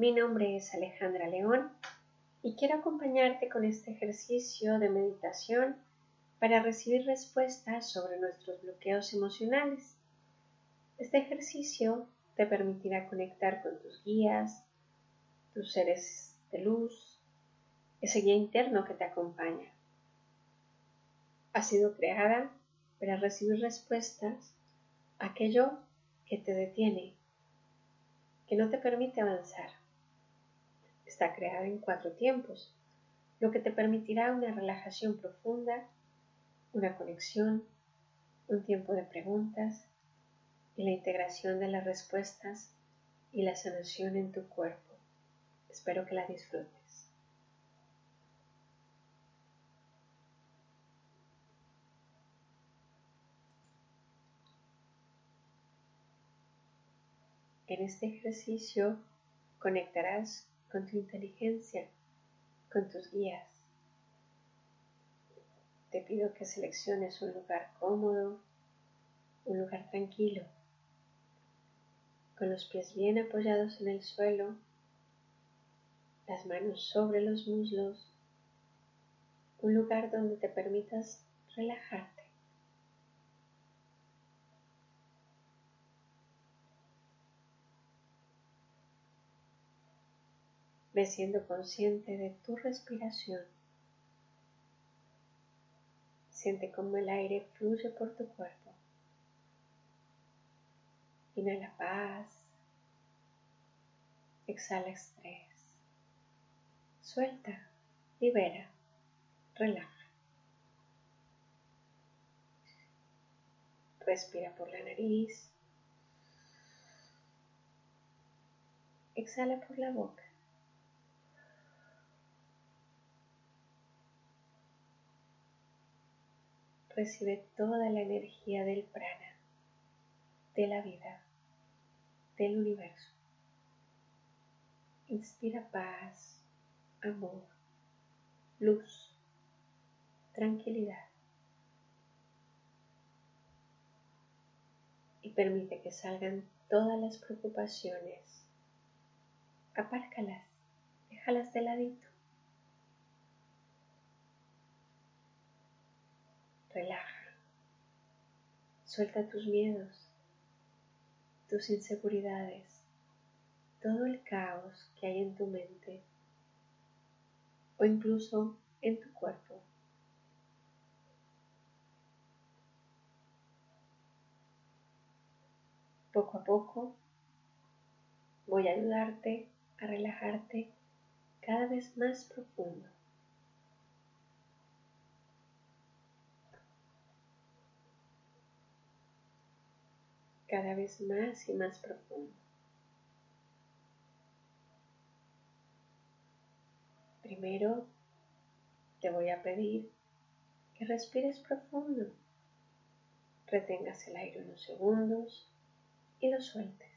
Mi nombre es Alejandra León y quiero acompañarte con este ejercicio de meditación para recibir respuestas sobre nuestros bloqueos emocionales. Este ejercicio te permitirá conectar con tus guías, tus seres de luz, ese guía interno que te acompaña. Ha sido creada para recibir respuestas a aquello que te detiene, que no te permite avanzar. Está creada en cuatro tiempos, lo que te permitirá una relajación profunda, una conexión, un tiempo de preguntas y la integración de las respuestas y la sanación en tu cuerpo. Espero que la disfrutes. En este ejercicio conectarás con tu inteligencia, con tus guías. Te pido que selecciones un lugar cómodo, un lugar tranquilo, con los pies bien apoyados en el suelo, las manos sobre los muslos, un lugar donde te permitas relajarte. Siendo consciente de tu respiración. Siente cómo el aire fluye por tu cuerpo. Inhala paz. Exhala estrés. Suelta, libera, relaja. Respira por la nariz. Exhala por la boca. Recibe toda la energía del prana, de la vida, del universo. Inspira paz, amor, luz, tranquilidad. Y permite que salgan todas las preocupaciones. Apárcalas, déjalas de ladito. Relaja. Suelta tus miedos, tus inseguridades, todo el caos que hay en tu mente o incluso en tu cuerpo. Poco a poco voy a ayudarte a relajarte cada vez más profundo. Cada vez más y más profundo. Primero te voy a pedir que respires profundo, retengas el aire unos segundos y lo sueltes.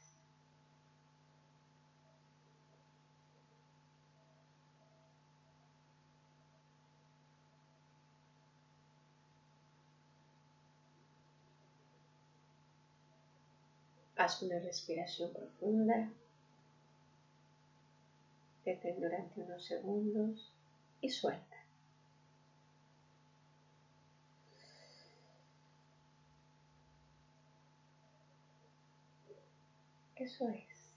Haz una respiración profunda. Detén durante unos segundos y suelta. Eso es.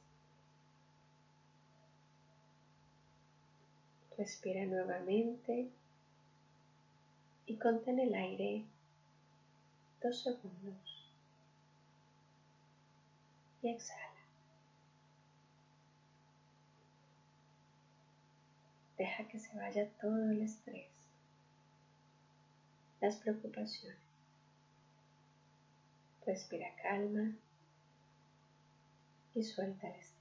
Respira nuevamente y contén el aire dos segundos y exhala. Deja que se vaya todo el estrés, las preocupaciones. Respira calma y suelta el estrés.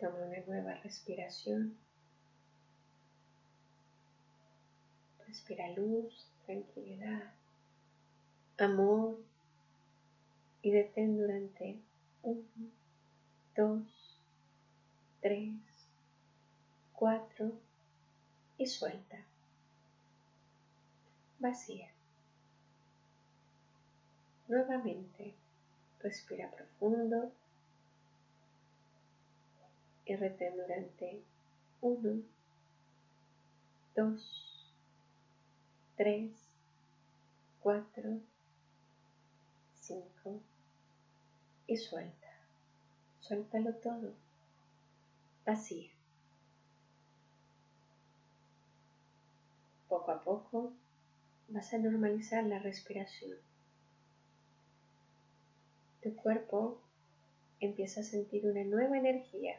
Toma una nueva respiración. Respira luz, tranquilidad, amor y detén durante uno, dos, tres, cuatro y suelta. Vacía. Nuevamente, respira profundo y retén durante uno, dos, tres, cuatro, cinco y suelta. Suéltalo todo. Vacía. Poco a poco vas a normalizar la respiración. Tu cuerpo empieza a sentir una nueva energía,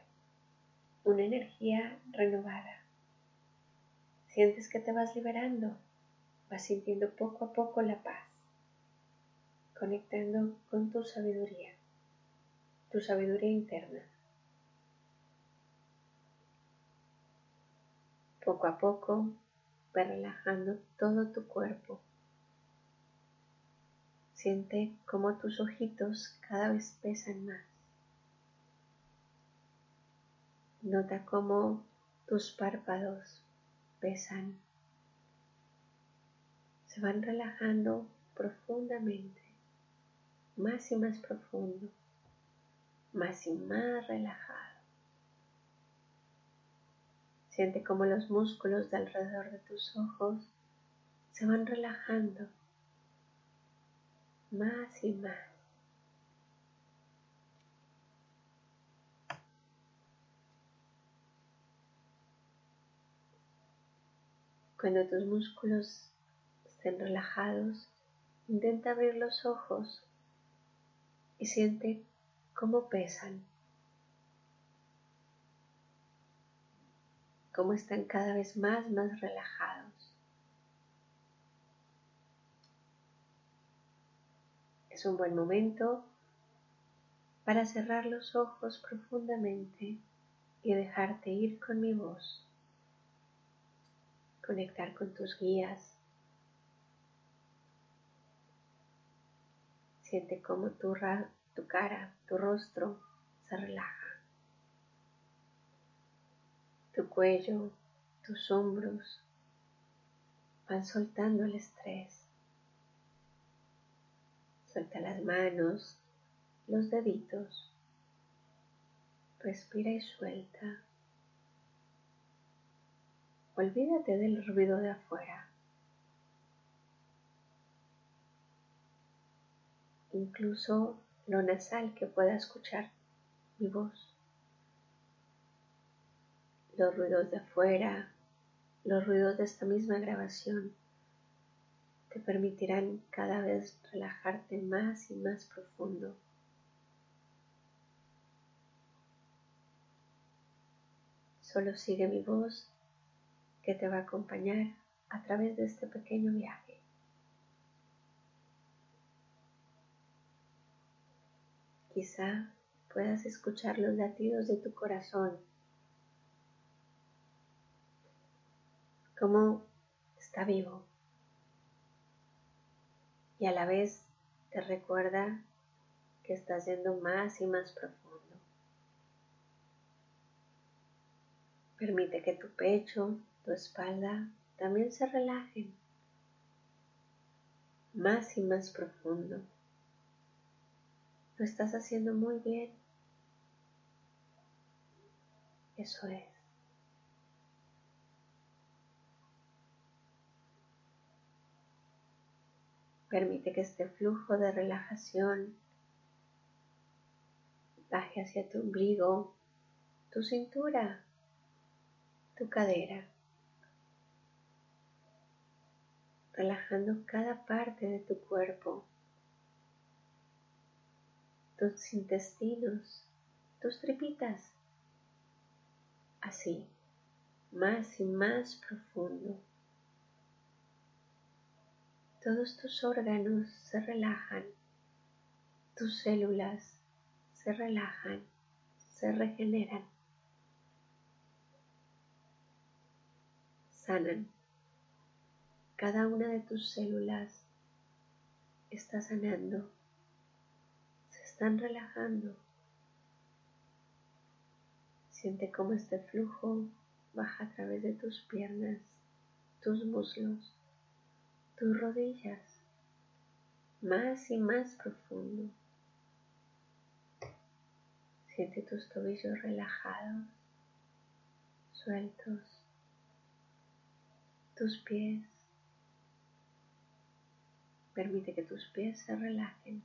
una energía renovada. Sientes que te vas liberando, vas sintiendo poco a poco la paz, conectando con tu sabiduría, tu sabiduría interna. Poco a poco relajando todo tu cuerpo. Siente como tus ojitos cada vez pesan más. Nota cómo tus párpados pesan. Se van relajando profundamente, más y más profundo, más y más relajado. Siente como los músculos de alrededor de tus ojos se van relajando más y más. Cuando tus músculos estén relajados, intenta abrir los ojos y siente cómo pesan. cómo están cada vez más, más relajados. Es un buen momento para cerrar los ojos profundamente y dejarte ir con mi voz. Conectar con tus guías. Siente cómo tu, tu cara, tu rostro se relaja tu cuello, tus hombros van soltando el estrés. Suelta las manos, los deditos. Respira y suelta. Olvídate del ruido de afuera. Incluso lo nasal que pueda escuchar mi voz los ruidos de afuera, los ruidos de esta misma grabación te permitirán cada vez relajarte más y más profundo. Solo sigue mi voz que te va a acompañar a través de este pequeño viaje. Quizá puedas escuchar los latidos de tu corazón cómo está vivo y a la vez te recuerda que estás yendo más y más profundo. Permite que tu pecho, tu espalda también se relajen más y más profundo. Lo estás haciendo muy bien. Eso es. Permite que este flujo de relajación baje hacia tu ombligo, tu cintura, tu cadera, relajando cada parte de tu cuerpo, tus intestinos, tus tripitas, así, más y más profundo. Todos tus órganos se relajan, tus células se relajan, se regeneran, sanan. Cada una de tus células está sanando, se están relajando. Siente cómo este flujo baja a través de tus piernas, tus muslos, tus rodillas, más y más profundo. Siente tus tobillos relajados, sueltos, tus pies. Permite que tus pies se relajen,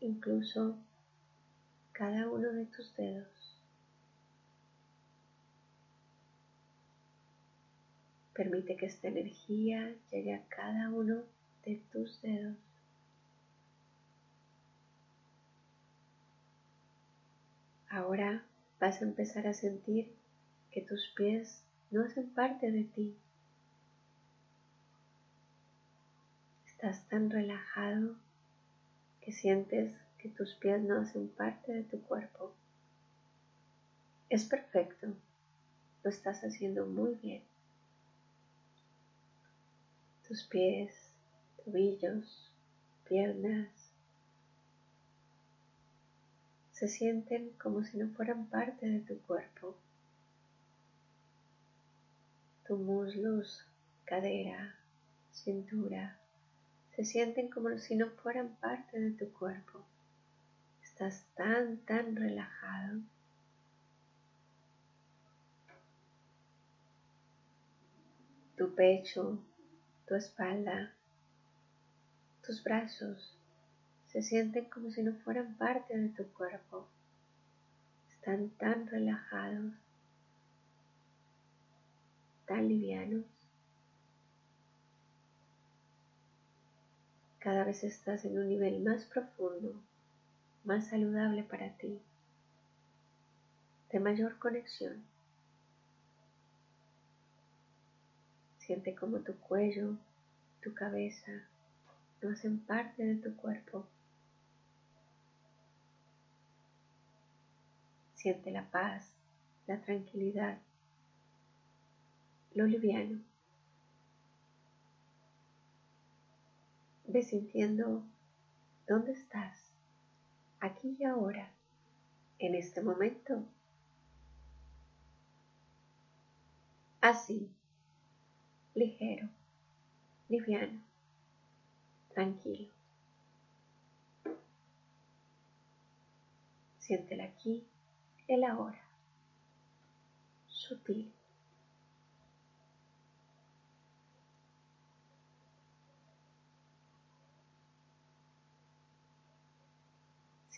incluso cada uno de tus dedos. Permite que esta energía llegue a cada uno de tus dedos. Ahora vas a empezar a sentir que tus pies no hacen parte de ti. Estás tan relajado que sientes que tus pies no hacen parte de tu cuerpo. Es perfecto, lo estás haciendo muy bien tus pies, tobillos, piernas. Se sienten como si no fueran parte de tu cuerpo. Tus muslos, cadera, cintura, se sienten como si no fueran parte de tu cuerpo. Estás tan, tan relajado. Tu pecho, tu espalda, tus brazos se sienten como si no fueran parte de tu cuerpo. Están tan relajados, tan livianos. Cada vez estás en un nivel más profundo, más saludable para ti, de mayor conexión. Siente como tu cuello, tu cabeza no hacen parte de tu cuerpo. Siente la paz, la tranquilidad, lo liviano. Ve sintiendo dónde estás, aquí y ahora, en este momento. Así ligero, liviano, tranquilo. Siéntela aquí, el ahora, sutil.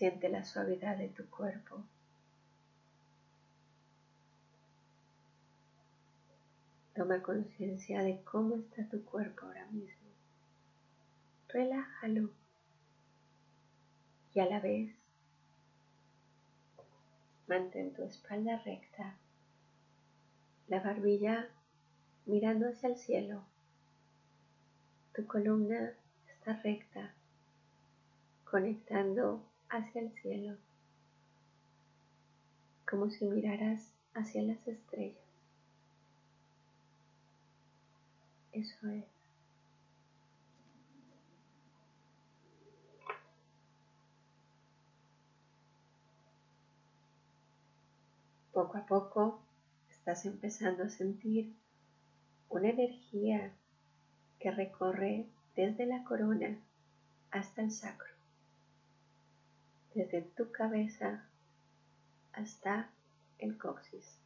Siente la suavidad de tu cuerpo Toma conciencia de cómo está tu cuerpo ahora mismo. Relájalo. Y a la vez, mantén tu espalda recta, la barbilla mirando hacia el cielo. Tu columna está recta, conectando hacia el cielo, como si miraras hacia las estrellas. Eso es. Poco a poco estás empezando a sentir una energía que recorre desde la corona hasta el sacro, desde tu cabeza hasta el coxis.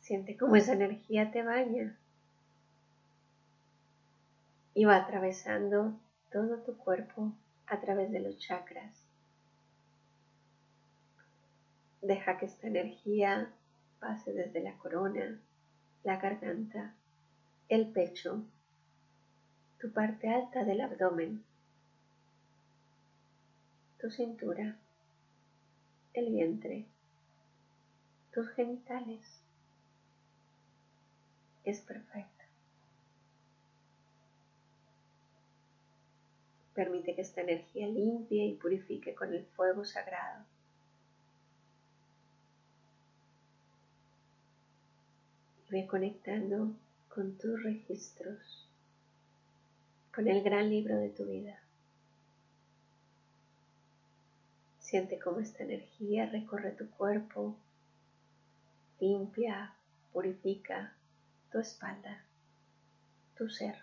Siente cómo esa energía te baña y va atravesando todo tu cuerpo a través de los chakras. Deja que esta energía pase desde la corona, la garganta, el pecho, tu parte alta del abdomen, tu cintura, el vientre, tus genitales es perfecta. Permite que esta energía limpie y purifique con el fuego sagrado. Y ve conectando con tus registros, con el gran libro de tu vida. Siente cómo esta energía recorre tu cuerpo limpia, purifica tu espalda, tu ser.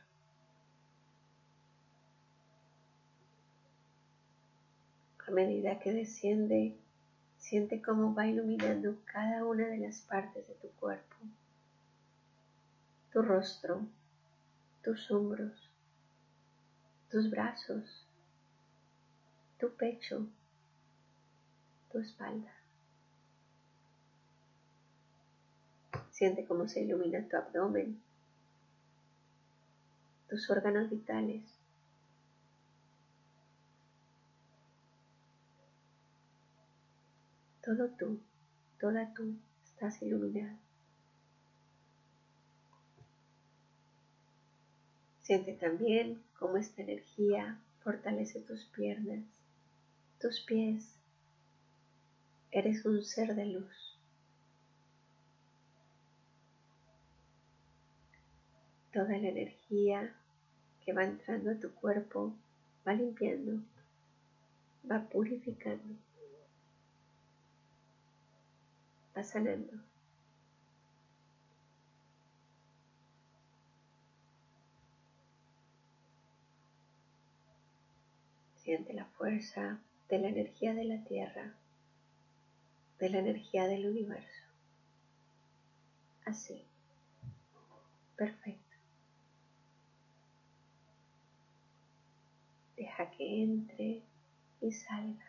A medida que desciende, siente cómo va iluminando cada una de las partes de tu cuerpo, tu rostro, tus hombros, tus brazos, tu pecho, espalda. Siente cómo se ilumina tu abdomen, tus órganos vitales. Todo tú, toda tú estás iluminada. Siente también cómo esta energía fortalece tus piernas, tus pies. Eres un ser de luz. Toda la energía que va entrando a tu cuerpo va limpiando, va purificando, va sanando. Siente la fuerza de la energía de la tierra, de la energía del universo. Así. Perfecto. Deja que entre y salga.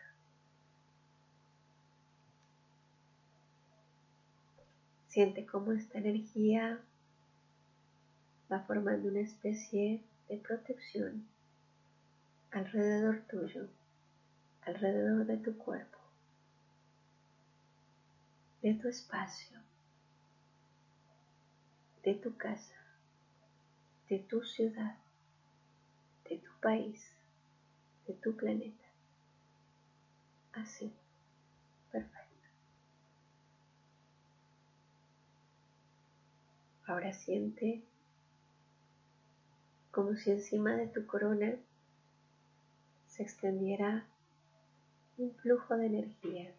Siente cómo esta energía va formando una especie de protección alrededor tuyo, alrededor de tu cuerpo, de tu espacio, de tu casa, de tu ciudad, de tu país de tu planeta. Así. Perfecto. Ahora siente como si encima de tu corona se extendiera un flujo de energía.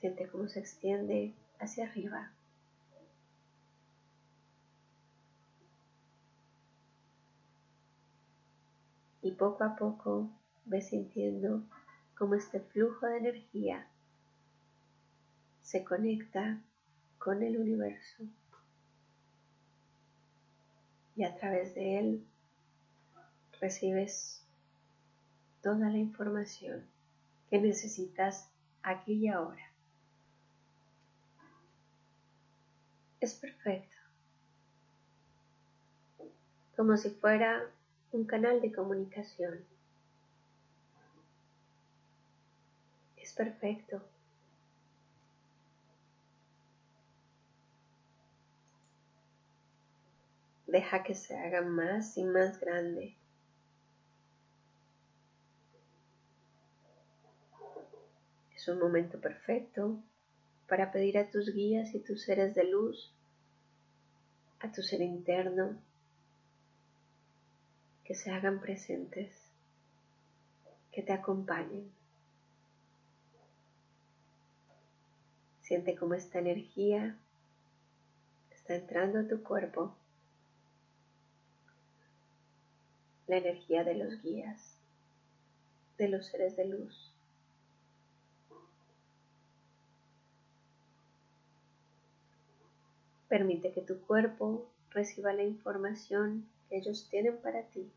Siente cómo se extiende hacia arriba y poco a poco ves sintiendo cómo este flujo de energía se conecta con el universo y a través de él recibes toda la información que necesitas aquí y ahora. Es perfecto. Como si fuera un canal de comunicación. Es perfecto. Deja que se haga más y más grande. Es un momento perfecto para pedir a tus guías y tus seres de luz, a tu ser interno, que se hagan presentes, que te acompañen. Siente cómo esta energía está entrando a tu cuerpo, la energía de los guías, de los seres de luz. Permite que tu cuerpo reciba la información que ellos tienen para ti.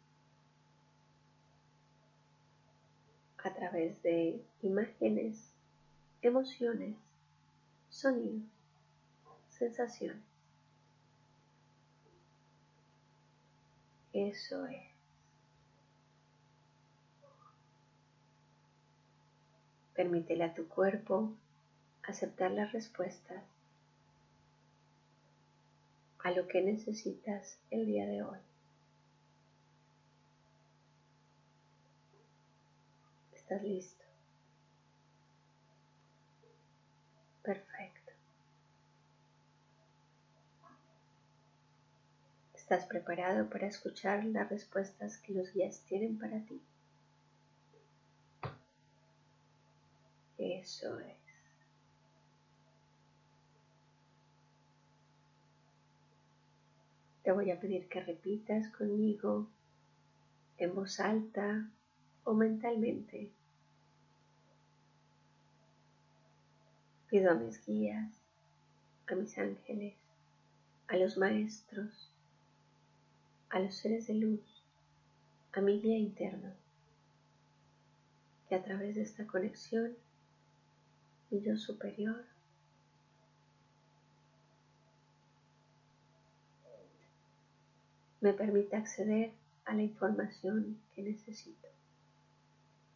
a través de imágenes, emociones, sonidos, sensaciones. Eso es. Permítele a tu cuerpo aceptar las respuestas a lo que necesitas el día de hoy. listo. Perfecto. Estás preparado para escuchar las respuestas que los guías tienen para ti. Eso es. Te voy a pedir que repitas conmigo en voz alta o mentalmente. Pido a mis guías, a mis ángeles, a los maestros, a los seres de luz, a mi guía interno, que a través de esta conexión, mi yo superior me permite acceder a la información que necesito,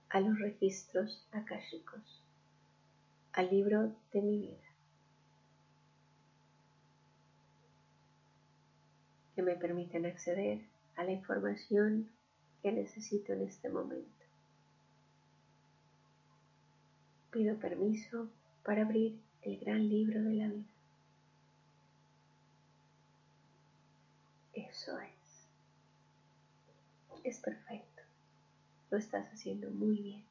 a los registros akáshicos, al libro de mi vida. que me permiten acceder a la información que necesito en este momento. Pido permiso para abrir el gran libro de la vida. Eso es. Es perfecto. Lo estás haciendo muy bien.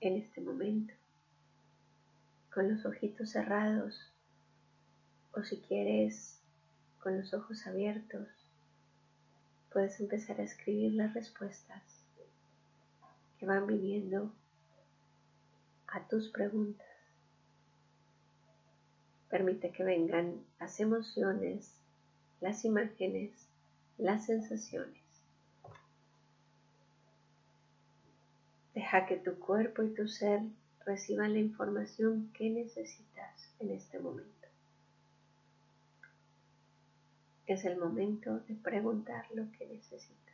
En este momento con los ojitos cerrados o si quieres con los ojos abiertos, puedes empezar a escribir las respuestas que van viniendo a tus preguntas. Permite que vengan las emociones, las imágenes, las sensaciones. Deja que tu cuerpo y tu ser reciban la información que necesitas en este momento. Es el momento de preguntar lo que necesitas.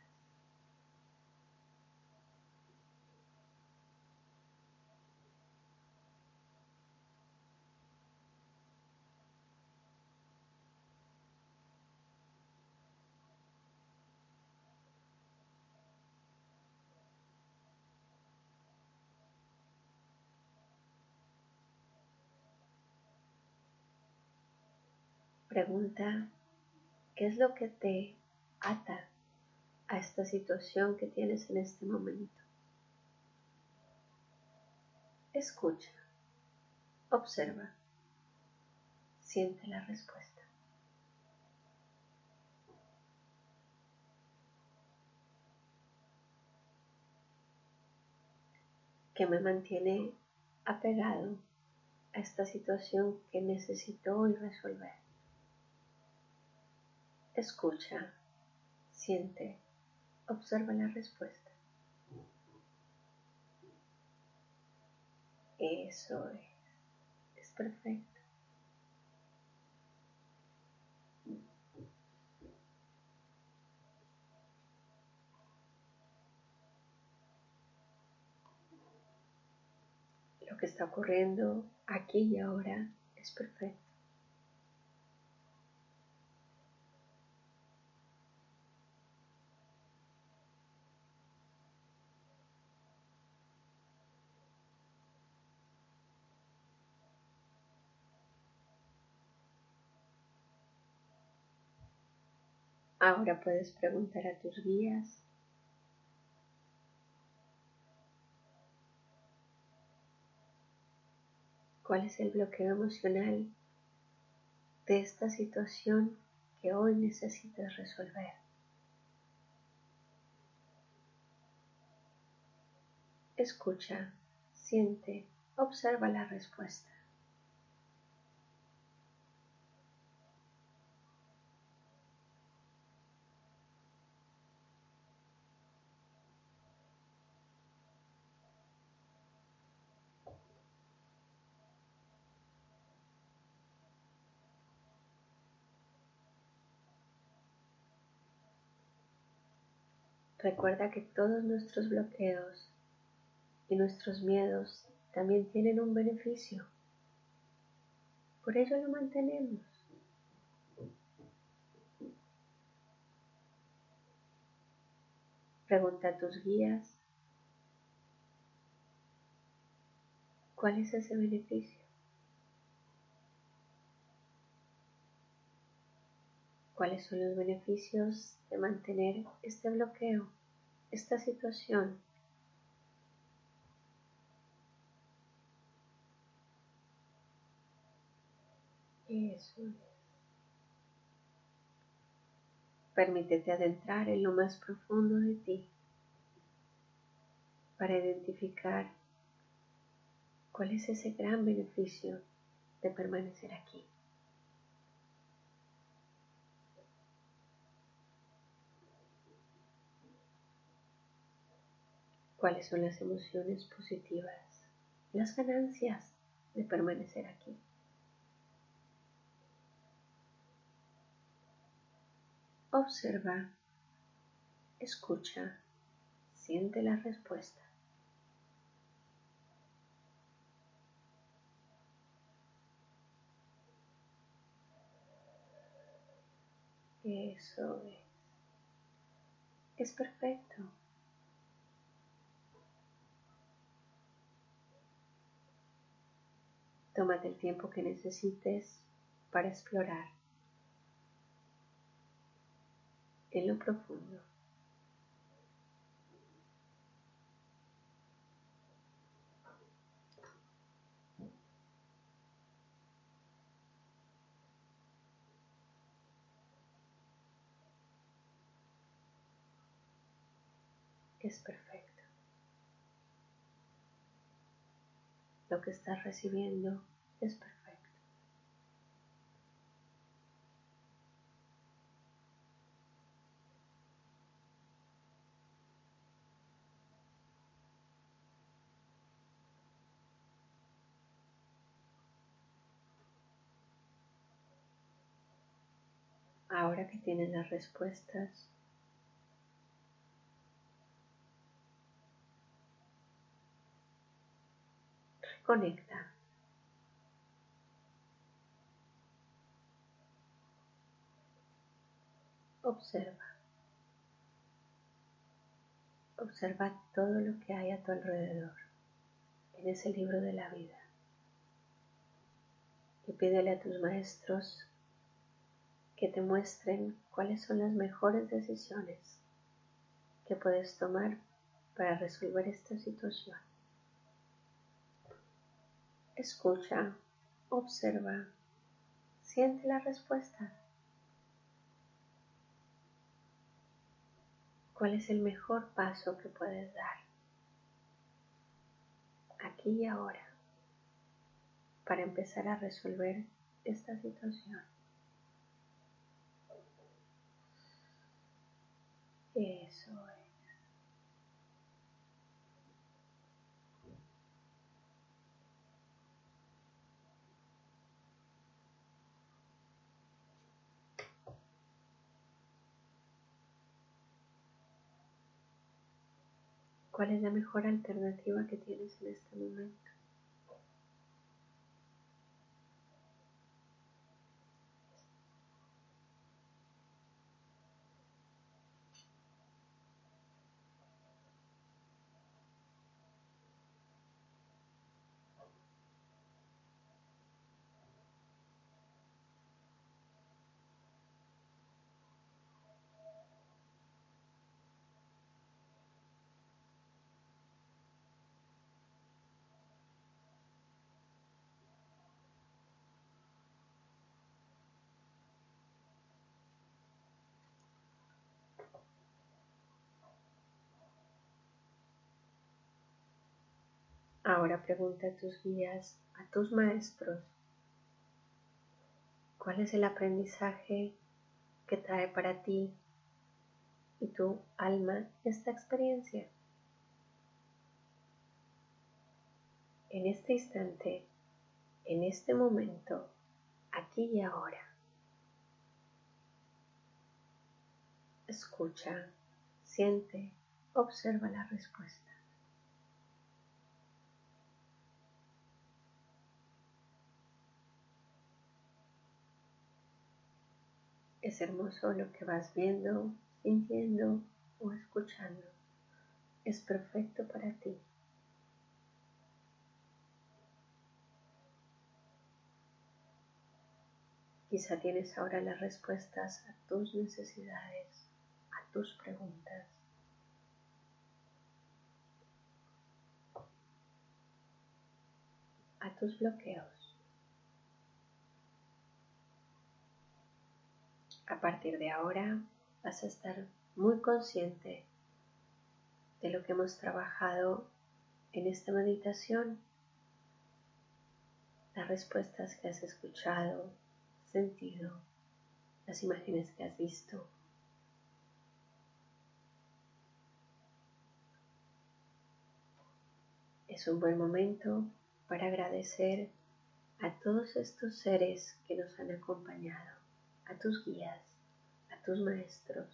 Pregunta, ¿qué es lo que te ata a esta situación que tienes en este momento? Escucha, observa, siente la respuesta. ¿Qué me mantiene apegado a esta situación que necesito hoy resolver. Escucha, siente, observa la respuesta. Eso es, es perfecto. Lo que está ocurriendo aquí y ahora es perfecto. Ahora puedes preguntar a tus guías cuál es el bloqueo emocional de esta situación que hoy necesitas resolver. Escucha, siente, observa la respuesta. Recuerda que todos nuestros bloqueos y nuestros miedos también tienen un beneficio. Por ello lo mantenemos. Pregunta a tus guías cuál es ese beneficio. ¿Cuáles son los beneficios de mantener este bloqueo? Esta situación Eso es. Permítete adentrar en lo más profundo de ti para identificar cuál es ese gran beneficio de permanecer aquí. Cuáles son las emociones positivas, las ganancias de permanecer aquí. Observa, escucha, siente la respuesta. Eso es. Es perfecto. Tómate el tiempo que necesites para explorar en lo profundo. Es perfecto. Lo que estás recibiendo es perfecto. Ahora que tienes las respuestas, reconecta. Observa. Observa todo lo que hay a tu alrededor en ese libro de la vida. Y pídele a tus maestros que te muestren cuáles son las mejores decisiones que puedes tomar para resolver esta situación. Escucha, observa, siente la respuesta. ¿Cuál es el mejor paso que puedes dar? Aquí y ahora, para empezar a resolver esta situación. Eso es. ¿Cuál es la mejor alternativa que tienes en este momento? Ahora pregunta a tus guías, a tus maestros, ¿cuál es el aprendizaje que trae para ti y tu alma esta experiencia? En este instante, en este momento, aquí y ahora. Escucha, siente, observa la respuesta. Es hermoso lo que vas viendo, sintiendo o escuchando. Es perfecto para ti. Quizá tienes ahora las respuestas a tus necesidades, a tus preguntas. a tus bloqueos. A partir de ahora vas a estar muy consciente de lo que hemos trabajado en esta meditación, las respuestas que has escuchado, sentido, las imágenes que has visto. Es un buen momento para agradecer a todos estos seres que nos han acompañado, a tus guías, a tus maestros.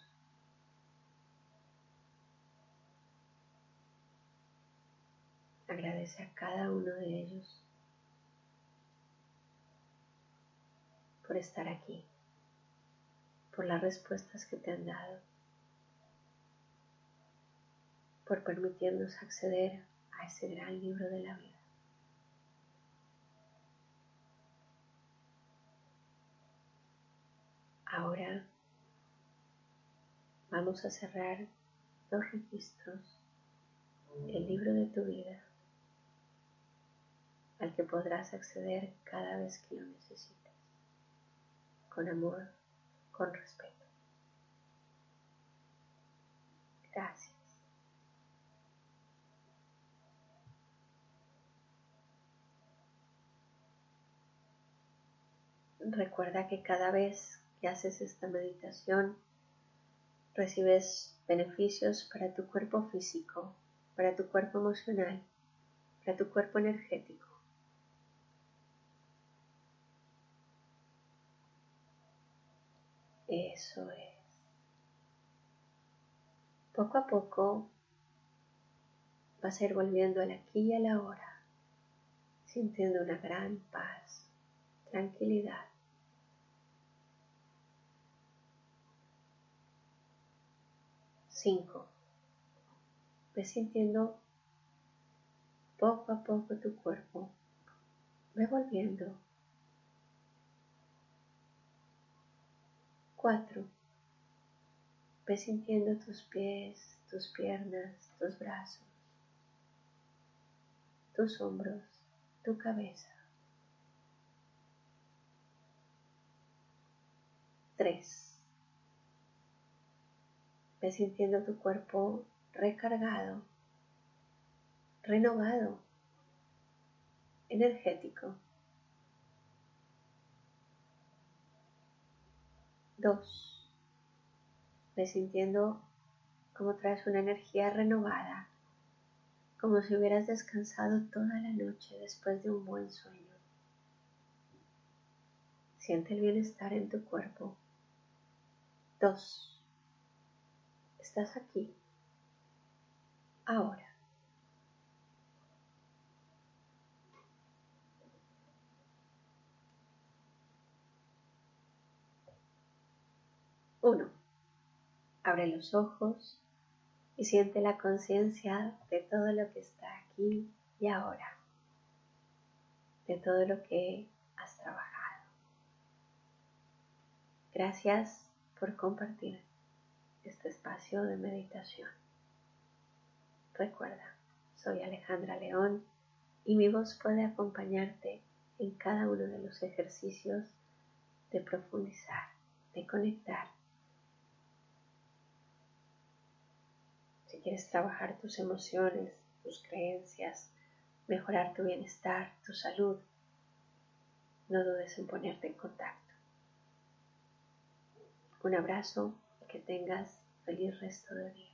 Agradece a cada uno de ellos por estar aquí, por las respuestas que te han dado, por permitirnos acceder a ese gran libro de la vida. Ahora vamos a cerrar dos registros, el libro de tu vida, al que podrás acceder cada vez que lo necesites, con amor, con respeto. Gracias. Recuerda que cada vez haces esta meditación, recibes beneficios para tu cuerpo físico, para tu cuerpo emocional, para tu cuerpo energético. Eso es. Poco a poco vas a ir volviendo al aquí y a la hora, sintiendo una gran paz, tranquilidad. 5. Ve sintiendo poco a poco tu cuerpo. Ve volviendo. 4. Ve sintiendo tus pies, tus piernas, tus brazos, tus hombros, tu cabeza. 3 Ve sintiendo tu cuerpo recargado, renovado, energético. Dos. Ve sintiendo como traes una energía renovada, como si hubieras descansado toda la noche después de un buen sueño. Siente el bienestar en tu cuerpo. Dos estás aquí, ahora. Uno. Abre los ojos y siente la conciencia de todo lo que está aquí y ahora, de todo lo que has trabajado. Gracias por compartir este espacio de meditación. Recuerda, soy Alejandra León y mi voz puede acompañarte en cada uno de los ejercicios de profundizar, de conectar. Si quieres trabajar tus emociones, tus creencias, mejorar tu bienestar, tu salud, no dudes en ponerte en contacto. Un abrazo que tengas feliz resto de día.